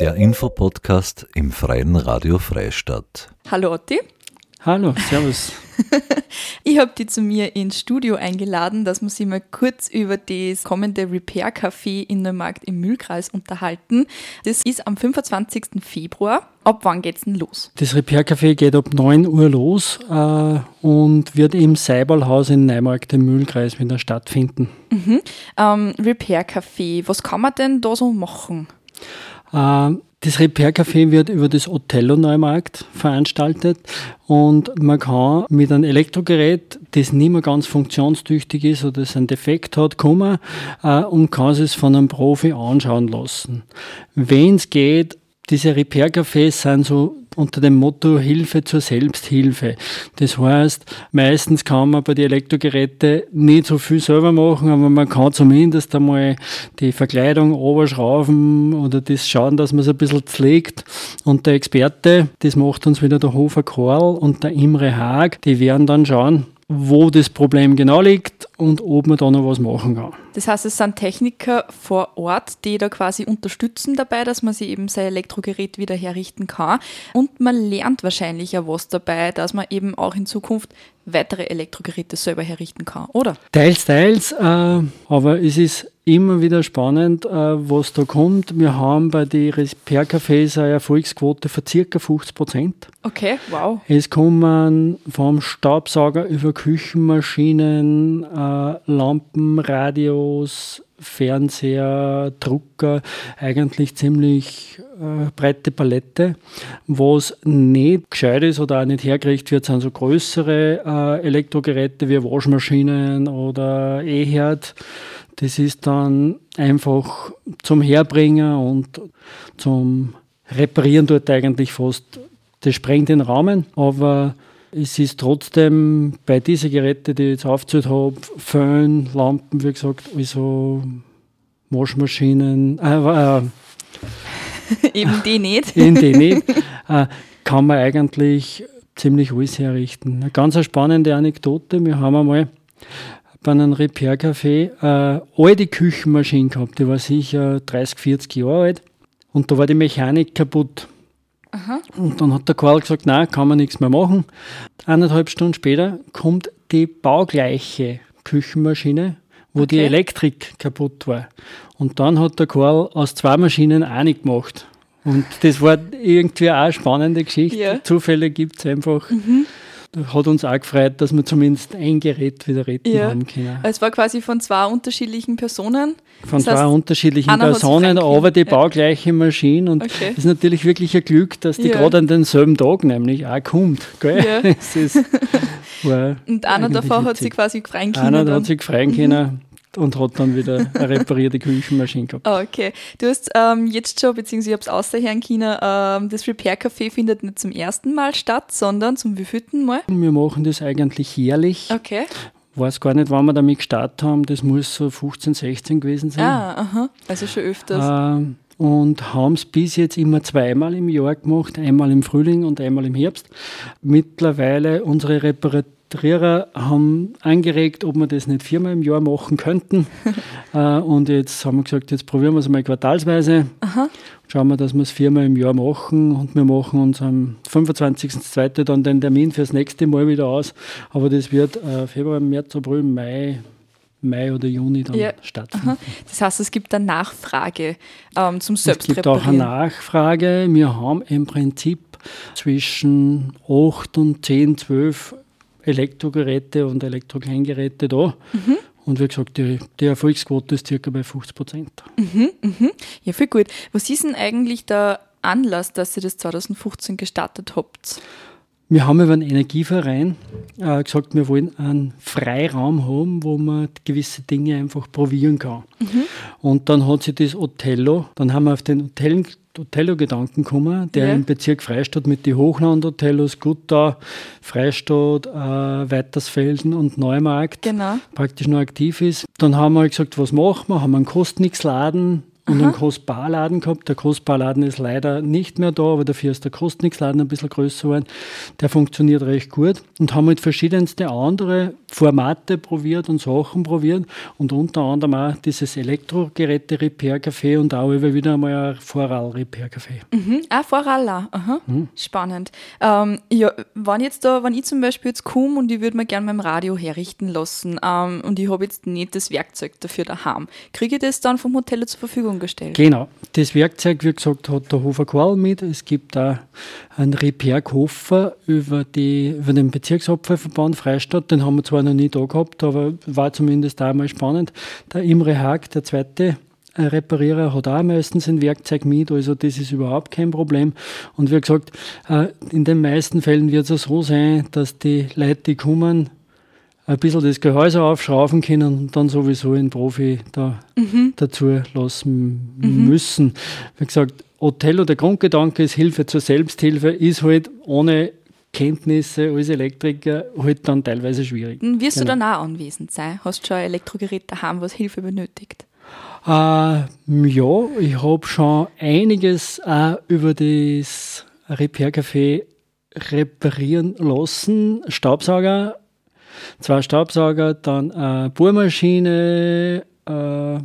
Der Infopodcast im Freien Radio Freistadt. Hallo Otti. Hallo, servus. ich habe dich zu mir ins Studio eingeladen, dass wir sich mal kurz über das kommende Repair Café in Neumarkt im Mühlkreis unterhalten. Das ist am 25. Februar. Ab wann geht's denn los? Das Repair Café geht ab 9 Uhr los äh, und wird im Seibalhaus in Neumarkt im Mühlkreis wieder stattfinden. Mhm. Ähm, Repair Café, was kann man denn da so machen? Äh, das Repair Café wird über das Othello Neumarkt veranstaltet und man kann mit einem Elektrogerät, das nicht mehr ganz funktionstüchtig ist oder das einen Defekt hat, kommen äh, und kann es von einem Profi anschauen lassen. Wenn es geht, diese Repair-Cafés sind so unter dem Motto Hilfe zur Selbsthilfe. Das heißt, meistens kann man bei den Elektrogeräten nicht so viel selber machen, aber man kann zumindest einmal die Verkleidung oberschrauben oder das schauen, dass man es ein bisschen pflegt. Und der Experte, das macht uns wieder der Hofer Karl und der Imre Haag, die werden dann schauen, wo das Problem genau liegt und ob man da noch was machen kann. Das heißt, es sind Techniker vor Ort, die da quasi unterstützen dabei, dass man sich eben sein Elektrogerät wieder herrichten kann. Und man lernt wahrscheinlich ja was dabei, dass man eben auch in Zukunft weitere Elektrogeräte selber herrichten kann, oder? Teils, teils, äh, aber es ist immer wieder spannend, äh, was da kommt. Wir haben bei den Repair-Cafés eine Erfolgsquote von ca. 50 Prozent. Okay, wow. Es kommen vom Staubsauger über Küchenmaschinen, äh, Lampen, Radios, Fernseher, Drucker, eigentlich ziemlich äh, breite Palette. Was nicht gescheit ist oder auch nicht hergerichtet wird, sind so größere äh, Elektrogeräte wie Waschmaschinen oder E-Herd. Das ist dann einfach zum Herbringen und zum Reparieren dort eigentlich fast, das sprengt den Rahmen, aber es ist trotzdem bei diesen Geräten, die ich jetzt aufgezählt habe, Föhn, Lampen, wie gesagt, also Waschmaschinen, äh, äh, eben die nicht. Eben die nicht, äh, kann man eigentlich ziemlich alles herrichten. Eine ganz spannende Anekdote, wir haben einmal bei einem Repair-Café äh, alte Küchenmaschine gehabt, die war sicher 30, 40 Jahre alt und da war die Mechanik kaputt. Aha. Und dann hat der Karl gesagt, nein, kann man nichts mehr machen. Eineinhalb Stunden später kommt die baugleiche Küchenmaschine, wo okay. die Elektrik kaputt war. Und dann hat der Karl aus zwei Maschinen eine gemacht. Und das war irgendwie auch eine spannende Geschichte. Ja. Zufälle gibt es einfach. Mhm hat uns auch gefreut, dass wir zumindest ein Gerät wieder retten ja. haben können. Es war quasi von zwei unterschiedlichen Personen. Von das zwei heißt, unterschiedlichen Personen, aber die ja. baugleiche Maschine. Und es okay. ist natürlich wirklich ein Glück, dass die ja. gerade an denselben Tag nämlich auch kommt. Gell? Ja. ist, und einer davon hat sich quasi freien können. Einer hat sich freien können und hat dann wieder eine reparierte Küchenmaschine gehabt. Ah, okay. Du hast ähm, jetzt schon, beziehungsweise ich habe es außerher China, ähm, das Repair Café findet nicht zum ersten Mal statt, sondern zum wievielten Mal? Wir machen das eigentlich jährlich. Okay. Weiß gar nicht, wann wir damit gestartet haben. Das muss so 15, 16 gewesen sein. Ah, aha. Also schon öfters. Ähm, und haben es bis jetzt immer zweimal im Jahr gemacht, einmal im Frühling und einmal im Herbst. Mittlerweile unsere Reparatur Trierer haben angeregt, ob wir das nicht viermal im Jahr machen könnten. äh, und jetzt haben wir gesagt, jetzt probieren wir es mal quartalsweise. Aha. Schauen wir, dass wir es viermal im Jahr machen. Und wir machen uns am 25.02. dann den Termin fürs nächste Mal wieder aus. Aber das wird äh, Februar, März, April, Mai, Mai oder Juni dann ja. stattfinden. Aha. Das heißt, es gibt eine Nachfrage ähm, zum Selbstreparieren. Es gibt auch eine Nachfrage. Wir haben im Prinzip zwischen 8 und 10, 12 Elektrogeräte und Elektrokleingeräte da. Mhm. Und wie gesagt, die, die, Erfolgsquote ist circa bei 50 Prozent. Mhm, mhm. Ja, viel gut. Was ist denn eigentlich der Anlass, dass ihr das 2015 gestartet habt? Wir haben über einen Energieverein äh, gesagt, wir wollen einen Freiraum haben, wo man gewisse Dinge einfach probieren kann. Mhm. Und dann hat sich das Othello, dann haben wir auf den Hotel Othello-Gedanken gekommen, der ja. im Bezirk Freistadt mit den Hochland-Hotellos, Gutta, Freistadt, äh, Weitersfelden und Neumarkt genau. praktisch noch aktiv ist. Dann haben wir halt gesagt, was machen wir? Haben einen Kostnix-Laden und einen Kostbarladen gehabt. Der Kostbarladen ist leider nicht mehr da, aber dafür ist der Kostnixladen ein bisschen größer geworden. Der funktioniert recht gut und haben halt verschiedenste andere Formate probiert und Sachen probiert und unter anderem auch dieses Elektrogeräte-Repair-Café und auch immer wieder einmal ein Vorral-Repair-Café. Mhm. Ah, Vorral auch. Aha. Mhm. Spannend. Ähm, ja, wenn, jetzt da, wenn ich zum Beispiel jetzt komme und ich würde mir gerne mein Radio herrichten lassen ähm, und ich habe jetzt nicht das Werkzeug dafür daheim, kriege ich das dann vom Hotel zur Verfügung gestellt? Genau. Das Werkzeug, wie gesagt, hat der Hofer Qual mit. Es gibt da einen Repair-Koffer über, über den Bezirksabfallverband Freistadt. Den haben wir zwar noch nie da gehabt, aber war zumindest da mal spannend. Der Imre Haag, der zweite äh, Reparierer hat auch meistens ein Werkzeug mit, also das ist überhaupt kein Problem. Und wie gesagt, äh, in den meisten Fällen wird es so sein, dass die Leute, die kommen, ein bisschen das Gehäuse aufschrauben können und dann sowieso einen Profi da mhm. dazu lassen mhm. müssen. Wie gesagt, Othello, der Grundgedanke ist Hilfe zur Selbsthilfe, ist halt ohne Kenntnisse als Elektriker halt dann teilweise schwierig. Wirst genau. du dann auch anwesend sein? Hast du schon ein Elektrogerät daheim, was Hilfe benötigt? Äh, ja, ich habe schon einiges auch über das Repair-Café reparieren lassen. Staubsauger, zwei Staubsauger, dann eine Bohrmaschine, äh,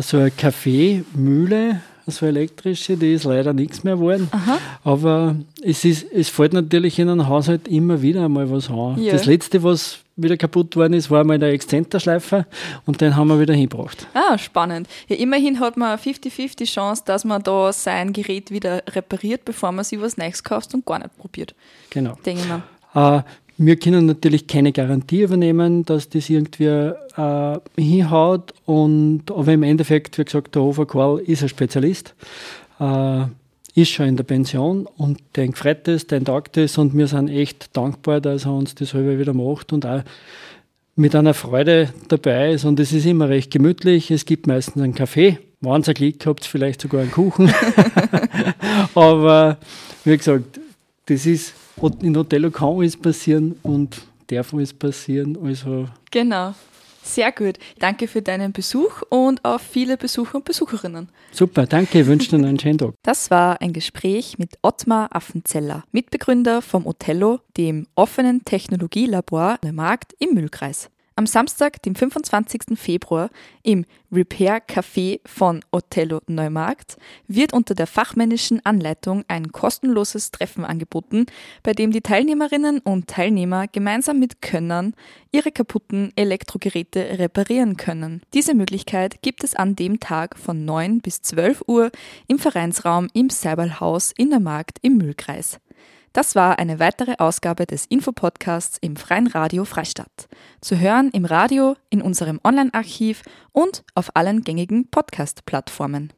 so eine Kaffeemühle, so elektrische, die ist leider nichts mehr geworden. Aha. Aber es, ist, es fällt natürlich in einem Haushalt immer wieder einmal was an. Ja. Das letzte, was wieder kaputt worden ist, war mal der Exzenterschleifer und den haben wir wieder hingebracht. Ah, spannend. Ja, immerhin hat man 50-50 Chance, dass man da sein Gerät wieder repariert, bevor man sich was Neues kauft und gar nicht probiert. Genau. Denke ich mal. Äh, wir können natürlich keine Garantie übernehmen, dass das irgendwie äh, hinhaut. Und, aber im Endeffekt, wie gesagt, der Hofer Karl ist ein Spezialist, äh, ist schon in der Pension und den gefreut es, den taugt es und wir sind echt dankbar, dass er uns das selber wieder macht und auch mit einer Freude dabei ist. Und es ist immer recht gemütlich. Es gibt meistens einen Kaffee. Wenn ihr Glück habt, vielleicht sogar einen Kuchen. aber wie gesagt, das ist in Othello kann alles passieren und darf alles passieren. Also genau. Sehr gut. Danke für deinen Besuch und auf viele Besucher und Besucherinnen. Super, danke. Ich wünsche dir einen schönen Tag. Das war ein Gespräch mit Ottmar Affenzeller, Mitbegründer vom Othello, dem offenen Technologielabor Markt im Mühlkreis. Am Samstag, dem 25. Februar, im Repair Café von Othello Neumarkt wird unter der fachmännischen Anleitung ein kostenloses Treffen angeboten, bei dem die Teilnehmerinnen und Teilnehmer gemeinsam mit Könnern ihre kaputten Elektrogeräte reparieren können. Diese Möglichkeit gibt es an dem Tag von 9 bis 12 Uhr im Vereinsraum im Seibalhaus in der Markt im Mühlkreis. Das war eine weitere Ausgabe des Infopodcasts im Freien Radio Freistadt. Zu hören im Radio, in unserem Online-Archiv und auf allen gängigen Podcast-Plattformen.